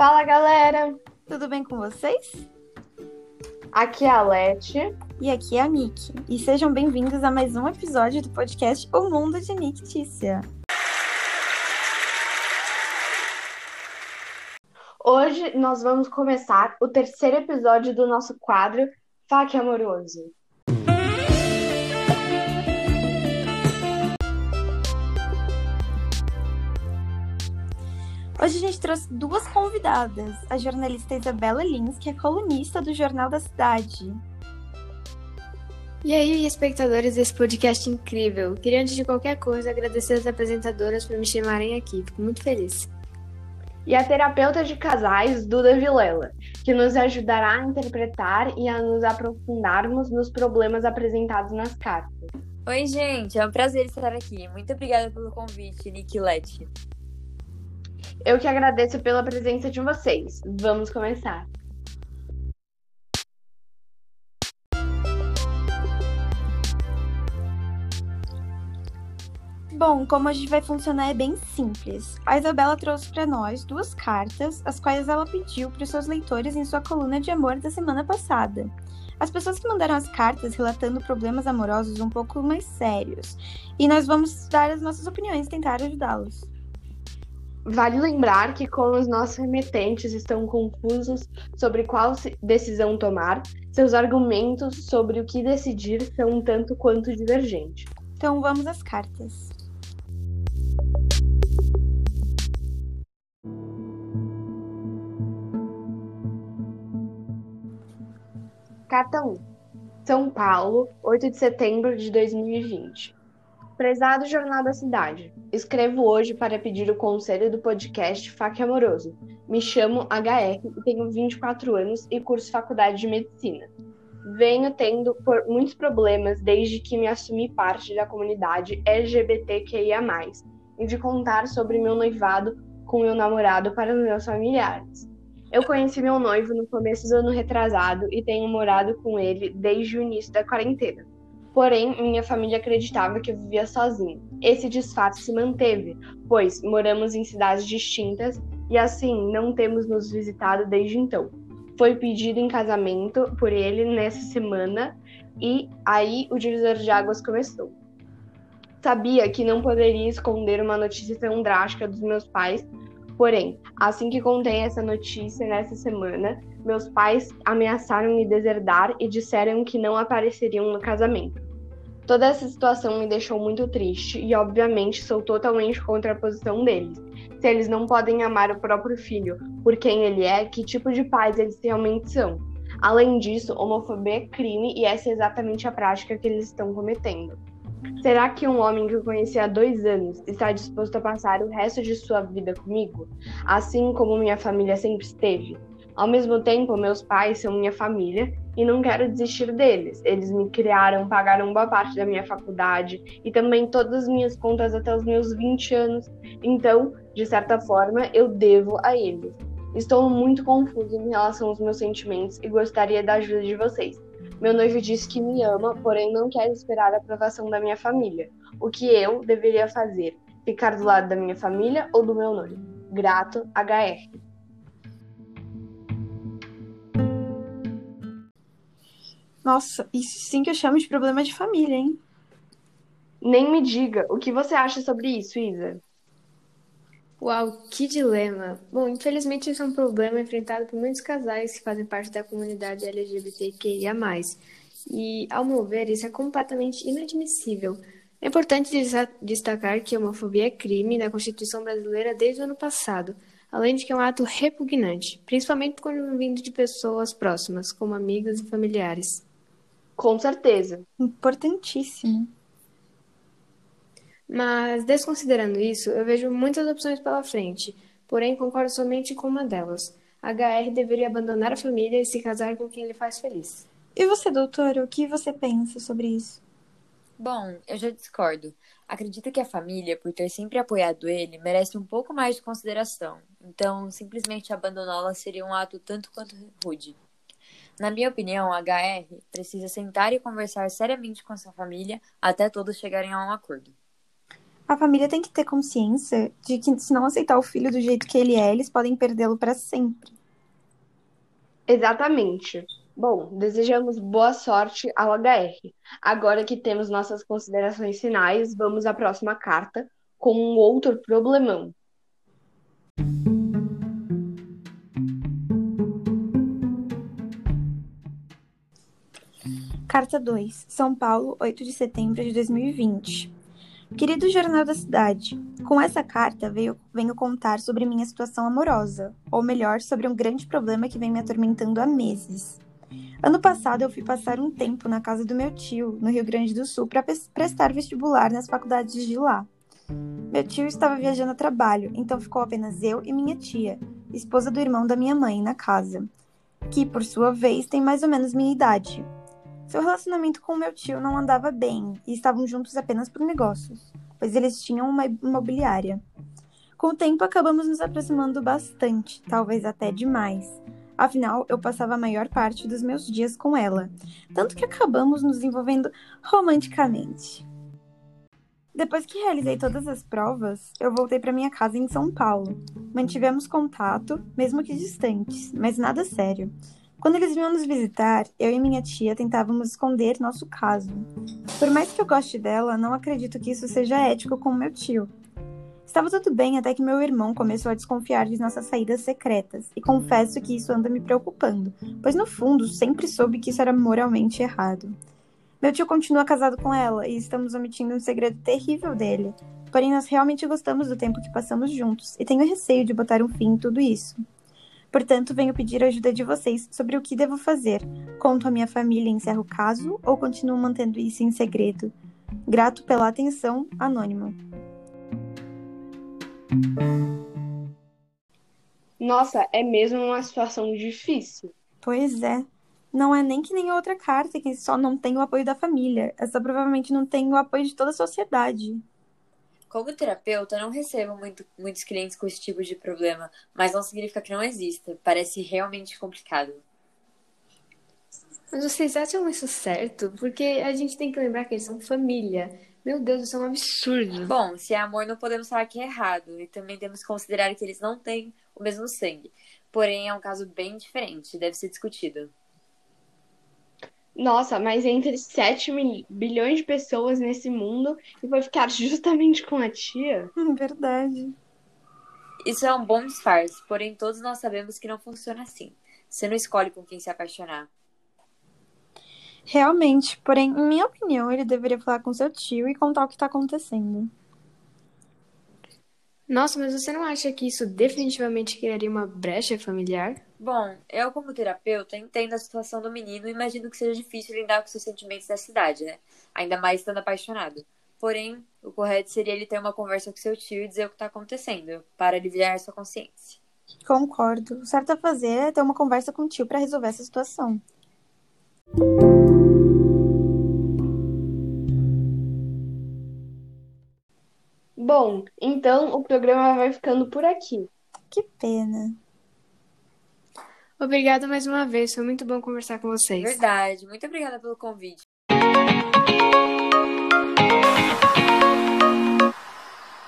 Fala galera, Tudo bem com vocês? aqui é a Leti. E aqui é a Nick. E sejam bem-vindos a mais um episódio do podcast O Mundo de Nick Tícia. Hoje nós vamos começar o terceiro episódio do nosso quadro Faque Amoroso. Hoje a gente trouxe duas convidadas. A jornalista Isabela Lins, que é colunista do Jornal da Cidade. E aí, espectadores desse podcast incrível. Queria, antes de qualquer coisa, agradecer as apresentadoras por me chamarem aqui. Fico muito feliz. E a terapeuta de casais Duda Vilela, que nos ajudará a interpretar e a nos aprofundarmos nos problemas apresentados nas cartas. Oi, gente, é um prazer estar aqui. Muito obrigada pelo convite, Nick Leti. Eu que agradeço pela presença de vocês. Vamos começar. Bom, como a gente vai funcionar é bem simples. A Isabela trouxe para nós duas cartas, as quais ela pediu para os seus leitores em sua coluna de amor da semana passada. As pessoas que mandaram as cartas relatando problemas amorosos um pouco mais sérios. E nós vamos dar as nossas opiniões e tentar ajudá-los. Vale lembrar que, como os nossos remetentes estão confusos sobre qual decisão tomar, seus argumentos sobre o que decidir são um tanto quanto divergentes. Então vamos às cartas. Carta 1. São Paulo, 8 de setembro de 2020. Prezado Jornal da Cidade, escrevo hoje para pedir o conselho do podcast Faque Amoroso. Me chamo HR e tenho 24 anos e curso faculdade de medicina. Venho tendo por muitos problemas desde que me assumi parte da comunidade LGBTQIA+, e de contar sobre meu noivado com meu namorado para os meus familiares. Eu conheci meu noivo no começo do ano retrasado e tenho morado com ele desde o início da quarentena. Porém, minha família acreditava que eu vivia sozinho. Esse disfarce se manteve, pois moramos em cidades distintas e assim não temos nos visitado desde então. Foi pedido em casamento por ele nessa semana e aí o divisor de águas começou. Sabia que não poderia esconder uma notícia tão drástica dos meus pais Porém, assim que contei essa notícia nessa semana, meus pais ameaçaram me deserdar e disseram que não apareceriam no casamento. Toda essa situação me deixou muito triste e, obviamente, sou totalmente contra a posição deles. Se eles não podem amar o próprio filho por quem ele é, que tipo de pais eles realmente são? Além disso, homofobia é crime e essa é exatamente a prática que eles estão cometendo. Será que um homem que eu conheci há dois anos está disposto a passar o resto de sua vida comigo, assim como minha família sempre esteve? Ao mesmo tempo, meus pais são minha família e não quero desistir deles. Eles me criaram, pagaram boa parte da minha faculdade e também todas as minhas contas até os meus 20 anos. Então, de certa forma, eu devo a eles. Estou muito confuso em relação aos meus sentimentos e gostaria da ajuda de vocês. Meu noivo disse que me ama, porém não quer esperar a aprovação da minha família. O que eu deveria fazer? Ficar do lado da minha família ou do meu noivo? Grato, HR. Nossa, isso sim que eu chamo de problema de família, hein? Nem me diga, o que você acha sobre isso, Isa? Uau, que dilema! Bom, infelizmente isso é um problema enfrentado por muitos casais que fazem parte da comunidade LGBTQIA+. E, ao meu ver, isso é completamente inadmissível. É importante destacar que a homofobia é crime na Constituição brasileira desde o ano passado, além de que é um ato repugnante, principalmente quando vindo de pessoas próximas, como amigas e familiares. Com certeza. Importantíssimo. Mas, desconsiderando isso, eu vejo muitas opções pela frente, porém concordo somente com uma delas. HR deveria abandonar a família e se casar com quem lhe faz feliz. E você, doutora, o que você pensa sobre isso? Bom, eu já discordo. Acredito que a família, por ter sempre apoiado ele, merece um pouco mais de consideração. Então, simplesmente abandoná-la seria um ato tanto quanto rude. Na minha opinião, a HR precisa sentar e conversar seriamente com sua família até todos chegarem a um acordo. A família tem que ter consciência de que se não aceitar o filho do jeito que ele é, eles podem perdê-lo para sempre. Exatamente. Bom, desejamos boa sorte ao HR. Agora que temos nossas considerações finais, vamos à próxima carta com um outro problemão. Carta 2, São Paulo, 8 de setembro de 2020. Querido Jornal da Cidade, com essa carta veio, venho contar sobre minha situação amorosa, ou melhor, sobre um grande problema que vem me atormentando há meses. Ano passado, eu fui passar um tempo na casa do meu tio, no Rio Grande do Sul, para prestar vestibular nas faculdades de lá. Meu tio estava viajando a trabalho, então ficou apenas eu e minha tia, esposa do irmão da minha mãe, na casa, que, por sua vez, tem mais ou menos minha idade. Seu relacionamento com meu tio não andava bem e estavam juntos apenas por negócios, pois eles tinham uma imobiliária. Com o tempo, acabamos nos aproximando bastante, talvez até demais. Afinal, eu passava a maior parte dos meus dias com ela, tanto que acabamos nos envolvendo romanticamente. Depois que realizei todas as provas, eu voltei para minha casa em São Paulo. Mantivemos contato, mesmo que distantes, mas nada sério. Quando eles vinham nos visitar, eu e minha tia tentávamos esconder nosso caso. Por mais que eu goste dela, não acredito que isso seja ético com meu tio. Estava tudo bem até que meu irmão começou a desconfiar de nossas saídas secretas, e confesso que isso anda me preocupando, pois no fundo sempre soube que isso era moralmente errado. Meu tio continua casado com ela e estamos omitindo um segredo terrível dele. Porém, nós realmente gostamos do tempo que passamos juntos e tenho receio de botar um fim em tudo isso. Portanto, venho pedir a ajuda de vocês sobre o que devo fazer. Conto à minha família e encerro o caso ou continuo mantendo isso em segredo? Grato pela atenção, Anônimo. Nossa, é mesmo uma situação difícil. Pois é. Não é nem que nem outra carta que só não tem o apoio da família. Essa provavelmente não tem o apoio de toda a sociedade. Como terapeuta, não recebo muito, muitos clientes com esse tipo de problema, mas não significa que não exista. Parece realmente complicado. Mas vocês acham isso certo? Porque a gente tem que lembrar que eles são família. Meu Deus, isso é um absurdo. Bom, se é amor, não podemos falar que é errado. E também temos que considerar que eles não têm o mesmo sangue. Porém, é um caso bem diferente, deve ser discutido. Nossa, mas entre 7 bilhões de pessoas nesse mundo e vai ficar justamente com a tia? Verdade. Isso é um bom disfarce, porém todos nós sabemos que não funciona assim. Você não escolhe com quem se apaixonar. Realmente, porém, em minha opinião, ele deveria falar com seu tio e contar o que está acontecendo. Nossa, mas você não acha que isso definitivamente criaria uma brecha familiar? Bom, eu como terapeuta entendo a situação do menino e imagino que seja difícil lidar com seus sentimentos nessa idade, né? Ainda mais estando apaixonado. Porém, o correto seria ele ter uma conversa com seu tio e dizer o que está acontecendo, para aliviar sua consciência. Concordo. O certo a fazer é ter uma conversa com o tio para resolver essa situação. Bom, então o programa vai ficando por aqui. Que pena. Obrigada mais uma vez, foi muito bom conversar com vocês. Verdade, muito obrigada pelo convite.